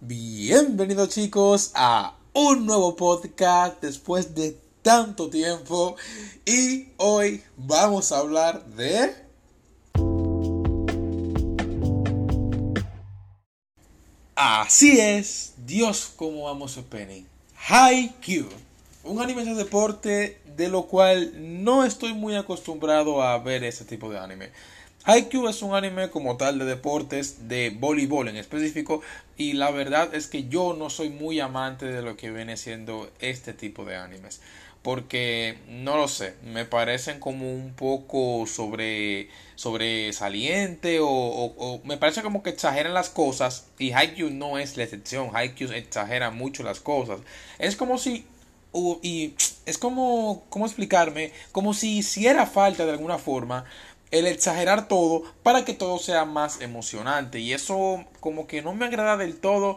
Bienvenidos chicos a un nuevo podcast después de tanto tiempo y hoy vamos a hablar de... Así es, Dios como vamos a Penny. Haikyuu, un anime de deporte de lo cual no estoy muy acostumbrado a ver ese tipo de anime. Haikyuu es un anime como tal de deportes, de voleibol en específico, y la verdad es que yo no soy muy amante de lo que viene siendo este tipo de animes. Porque no lo sé, me parecen como un poco sobre sobresaliente o, o, me parece como que exageran las cosas y Haikyuu no es la excepción, Haikyuu exagera mucho las cosas. Es como si y es como, ¿cómo explicarme? Como si hiciera falta de alguna forma el exagerar todo para que todo sea más emocionante. Y eso como que no me agrada del todo,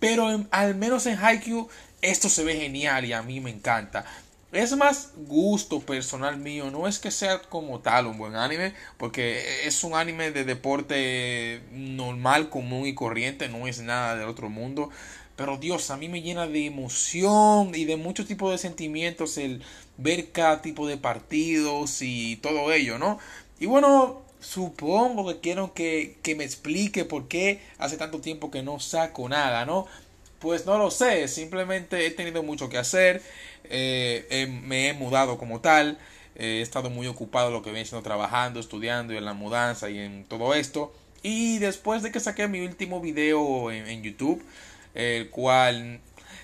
pero al menos en Haikyuu esto se ve genial y a mí me encanta. Es más gusto personal mío, no es que sea como tal un buen anime, porque es un anime de deporte normal, común y corriente, no es nada del otro mundo. Pero Dios, a mí me llena de emoción y de muchos tipos de sentimientos el ver cada tipo de partidos y todo ello, ¿no? Y bueno, supongo que quiero que, me explique por qué hace tanto tiempo que no saco nada, ¿no? Pues no lo sé, simplemente he tenido mucho que hacer, eh, me he mudado como tal, he estado muy ocupado lo que viene siendo trabajando, estudiando y en la mudanza y en todo esto. Y después de que saqué mi último video en YouTube, el cual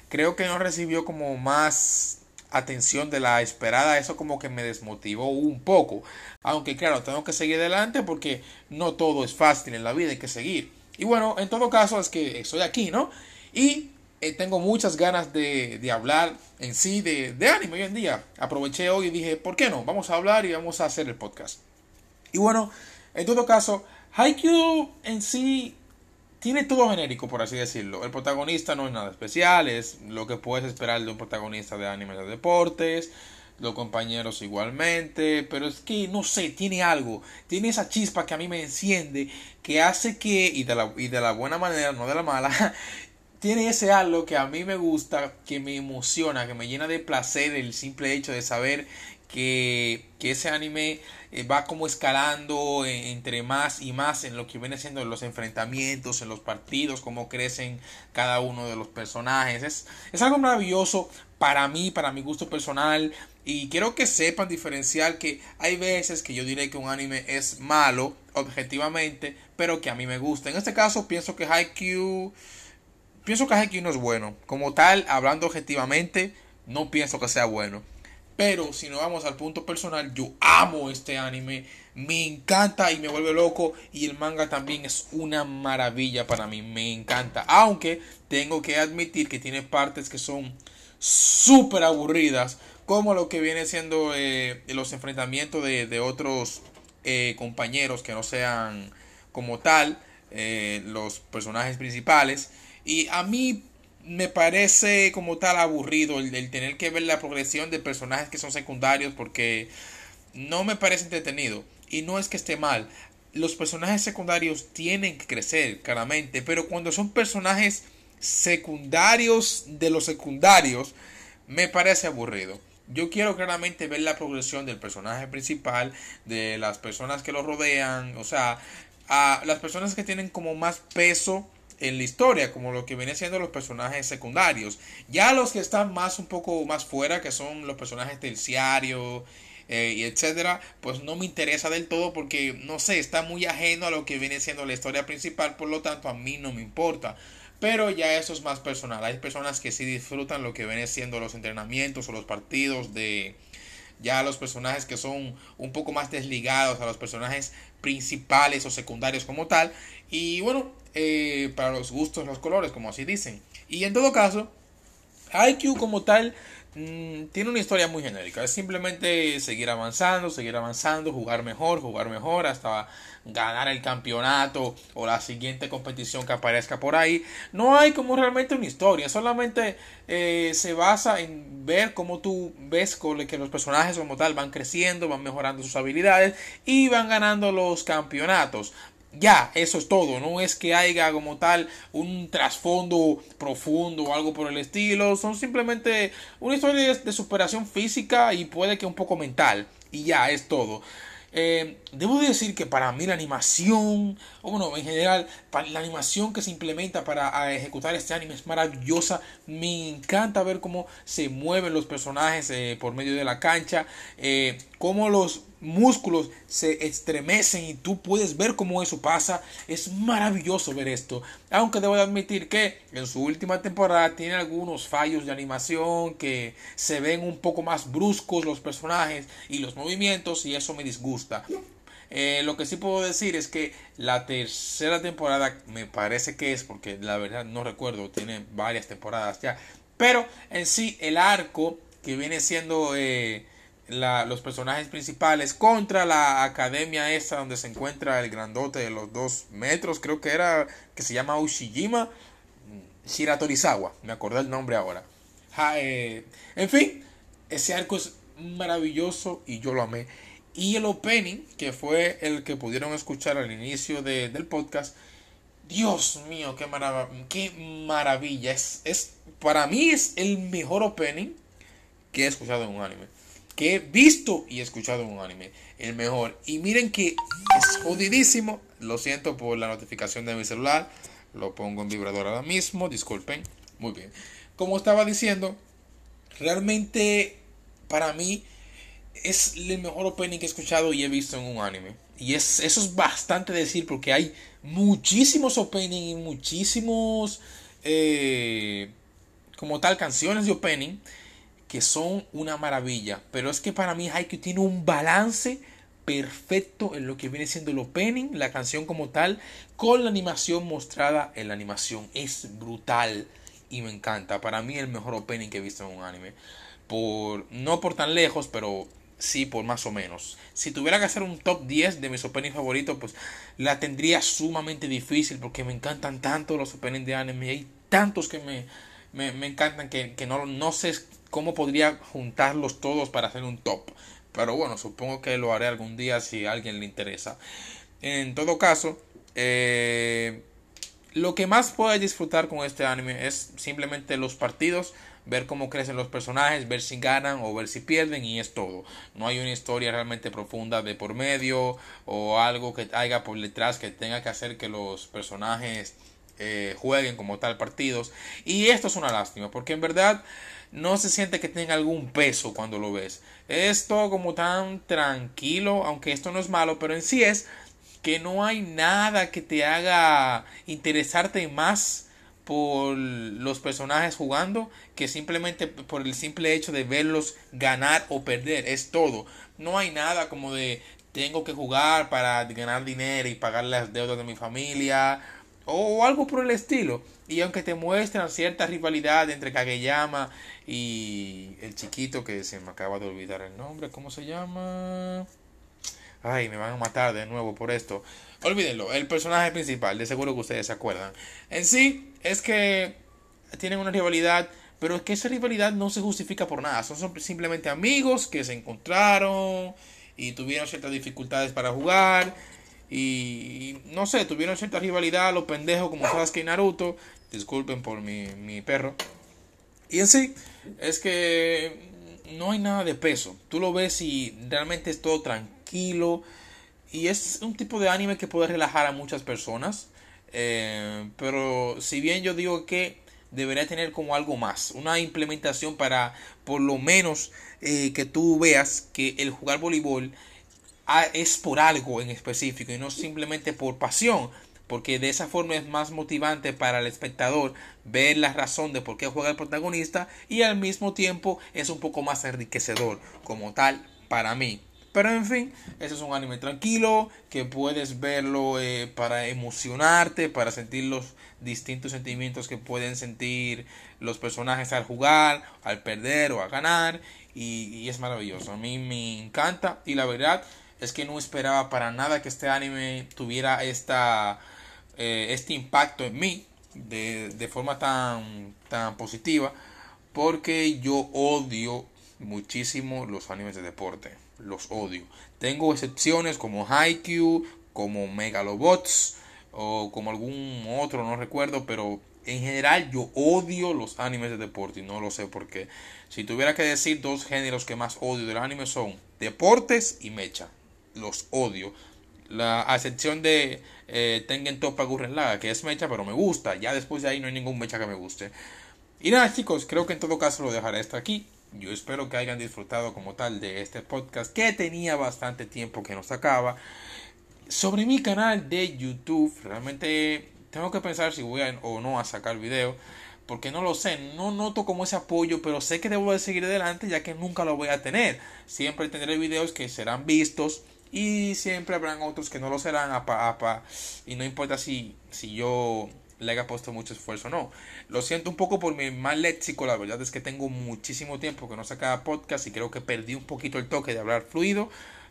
creo que no recibió como más atención de la esperada, eso como que me desmotivó un poco. Aunque claro, tengo que seguir adelante porque no todo es fácil en la vida, hay que seguir. Y bueno, en todo caso es que estoy aquí, ¿no? Y eh, tengo muchas ganas de, de hablar en sí de, de, anime hoy en día. Aproveché hoy y dije, ¿por qué no? Vamos a hablar y vamos a hacer el podcast. Y bueno, en todo caso, Haikyuu en sí tiene todo genérico, por así decirlo. El protagonista no es nada especial, es lo que puedes esperar de un protagonista de animes de deportes, los compañeros igualmente, pero es que no sé, tiene algo, tiene esa chispa que a mí me enciende, que hace que, y de la, y de la buena manera, no de la mala, tiene ese algo que a mí me gusta, que me emociona, que me llena de placer el simple hecho de saber que, ese anime eh, va como escalando entre más y más en lo que viene siendo los enfrentamientos, en los partidos, cómo crecen cada uno de los personajes. Es, es algo maravilloso para mí, para mi gusto personal. Y quiero que sepan diferenciar que hay veces que yo diré que un anime es malo, objetivamente, pero que a mí me gusta. En este caso pienso que Haikyuu... Pienso que Haikyuu no es bueno. Como tal, hablando objetivamente, no pienso que sea bueno. Pero si no vamos al punto personal, yo amo este anime, me encanta y me vuelve loco y el manga también es una maravilla para mí, me encanta. Aunque tengo que admitir que tiene partes que son súper aburridas, como lo que viene siendo eh, los enfrentamientos de, otros eh, compañeros que no sean como tal eh, los personajes principales. Y a mí me parece como tal aburrido el, tener que ver la progresión de personajes que son secundarios porque no me parece entretenido. Y no es que esté mal. Los personajes secundarios tienen que crecer, claramente. Pero cuando son personajes secundarios de los secundarios, me parece aburrido. Yo quiero claramente ver la progresión del personaje principal, de las personas que lo rodean, o sea, a las personas que tienen como más peso en la historia, como lo que viene siendo los personajes secundarios. Ya los que están más un poco más fuera, que son los personajes terciarios eh, y etcétera, pues no me interesa del todo porque no sé, está muy ajeno a lo que viene siendo la historia principal, por lo tanto a mí no me importa. Pero ya eso es más personal. Hay personas que sí disfrutan lo que viene siendo los entrenamientos o los partidos de ya los personajes que son un poco más desligados a los personajes principales o secundarios como tal. Y bueno, eh, para los gustos, los colores, como así dicen. Y en todo caso, IQ como tal mm, tiene una historia muy genérica. Es simplemente seguir avanzando, seguir avanzando, jugar mejor, jugar mejor hasta ganar el campeonato o la siguiente competición que aparezca por ahí. No hay como realmente una historia, solamente eh, se basa en ver cómo tú ves que los personajes como tal van creciendo, van mejorando sus habilidades y van ganando los campeonatos. Ya, eso es todo. No es que haya como tal un trasfondo profundo o algo por el estilo. Son simplemente una historia de, superación física y puede que un poco mental. Y ya, es todo. Eh, debo decir que para mí la animación, o bueno, en general, la animación que se implementa para ejecutar este anime es maravillosa. Me encanta ver cómo se mueven los personajes eh, por medio de la cancha, eh, cómo los músculos se estremecen y tú puedes ver cómo eso pasa. Es maravilloso ver esto. Aunque debo admitir que en su última temporada tiene algunos fallos de animación que se ven un poco más bruscos los personajes y los movimientos y eso me disgusta. Eh, lo que sí puedo decir es que la tercera temporada me parece que es, porque la verdad no recuerdo, tiene varias temporadas ya. Pero en sí el arco que viene siendo... Eh, los personajes principales contra la academia esta donde se encuentra el grandote de los dos metros, creo que era, que se llama Ushijima Shiratorizawa, me acordé el nombre ahora. Eh, en fin, ese arco es maravilloso y yo lo amé. Y el opening, que fue el que pudieron escuchar al inicio del podcast, Dios mío, qué, qué maravilla. Es, es, para mí es el mejor opening que he escuchado en un anime que he visto y escuchado en un anime. El mejor. Y miren que es jodidísimo. Lo siento por la notificación de mi celular. Lo pongo en vibrador ahora mismo. Disculpen. Muy bien. Como estaba diciendo, realmente para mí es el mejor opening que he escuchado y he visto en un anime. Y es, eso es bastante decir porque hay muchísimos opening y muchísimos eh, como tal canciones de opening que son una maravilla. Pero es que para mí Haikyuu tiene un balance perfecto en lo que viene siendo el opening, la canción como tal, con la animación mostrada en la animación. Es brutal y me encanta. Para mí el mejor opening que he visto en un anime. Por, no por tan lejos, pero sí por más o menos. Si tuviera que hacer un top 10 de mis openings favoritos, pues la tendría sumamente difícil porque me encantan tanto los openings de anime. Hay tantos que me, me, encantan que, que no, no sé cómo podría juntarlos todos para hacer un top. Pero bueno, supongo que lo haré algún día si a alguien le interesa. En todo caso, eh, lo que más puedo disfrutar con este anime es simplemente los partidos, ver cómo crecen los personajes, ver si ganan o ver si pierden y es todo. No hay una historia realmente profunda de por medio o algo que haya por detrás que tenga que hacer que los personajes eh, jueguen como tal partidos. Y esto es una lástima porque en verdad no se siente que tenga algún peso cuando lo ves. Es todo como tan tranquilo, aunque esto no es malo, pero en sí es que no hay nada que te haga interesarte más por los personajes jugando que simplemente por el simple hecho de verlos ganar o perder. Es todo. No hay nada como de tengo que jugar para ganar dinero y pagar las deudas de mi familia o algo por el estilo. Y aunque te muestran cierta rivalidad entre Kageyama y el chiquito que se me acaba de olvidar el nombre, ¿cómo se llama? Ay, me van a matar de nuevo por esto. Olvídenlo, el personaje principal, de seguro que ustedes se acuerdan. En sí, es que tienen una rivalidad, pero es que esa rivalidad no se justifica por nada. Son simplemente amigos que se encontraron y tuvieron ciertas dificultades para jugar y, no sé, tuvieron cierta rivalidad los pendejos como Sasuke y Naruto. Disculpen por mi, mi perro. Y en sí, es que no hay nada de peso. Tú lo ves y realmente es todo tranquilo. Y es un tipo de anime que puede relajar a muchas personas. Eh, pero si bien yo digo que debería tener como algo más, una implementación para por lo menos eh, que tú veas que el jugar voleibol es por algo en específico y no simplemente por pasión, porque de esa forma es más motivante para el espectador ver la razón de por qué juega el protagonista y al mismo tiempo es un poco más enriquecedor como tal para mí. Pero en fin, ese es un anime tranquilo que puedes verlo eh, para emocionarte, para sentir los distintos sentimientos que pueden sentir los personajes al jugar, al perder o a ganar. Y es maravilloso. A mí me encanta y la verdad es que no esperaba para nada que este anime tuviera esta, eh, este impacto en mí de, de forma tan, tan positiva porque yo odio muchísimo los animes de deporte los odio tengo excepciones como Haikyuu como Megalobots o como algún otro, no recuerdo, pero en general yo odio los animes de deporte y no lo sé por qué. Si tuviera que decir dos géneros que más odio del anime son deportes y mecha. Los odio. La excepción de eh, Tengen Toppa Gurren Laga, que es mecha, pero me gusta. Ya después de ahí no hay ningún mecha que me guste. Y nada, chicos, creo que en todo caso lo dejaré hasta aquí. Yo espero que hayan disfrutado como tal de este podcast que tenía bastante tiempo que no sacaba. Sobre mi canal de YouTube, realmente tengo que pensar si voy a, o no a sacar video. Porque no lo sé, no noto como ese apoyo, pero sé que debo de seguir adelante ya que nunca lo voy a tener. Siempre tendré videos que serán vistos y siempre habrán otros que no lo serán. Apa, apa, y no importa si, si yo le haya puesto mucho esfuerzo o no. Lo siento un poco por mi mal léxico, la verdad es que tengo muchísimo tiempo que no sacaba podcast y creo que perdí un poquito el toque de hablar fluido.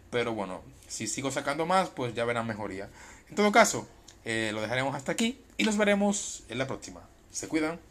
Pero bueno, si sigo sacando más, pues ya verán mejoría. En todo caso, eh, lo dejaremos hasta aquí y nos veremos en la próxima. Se cuidan.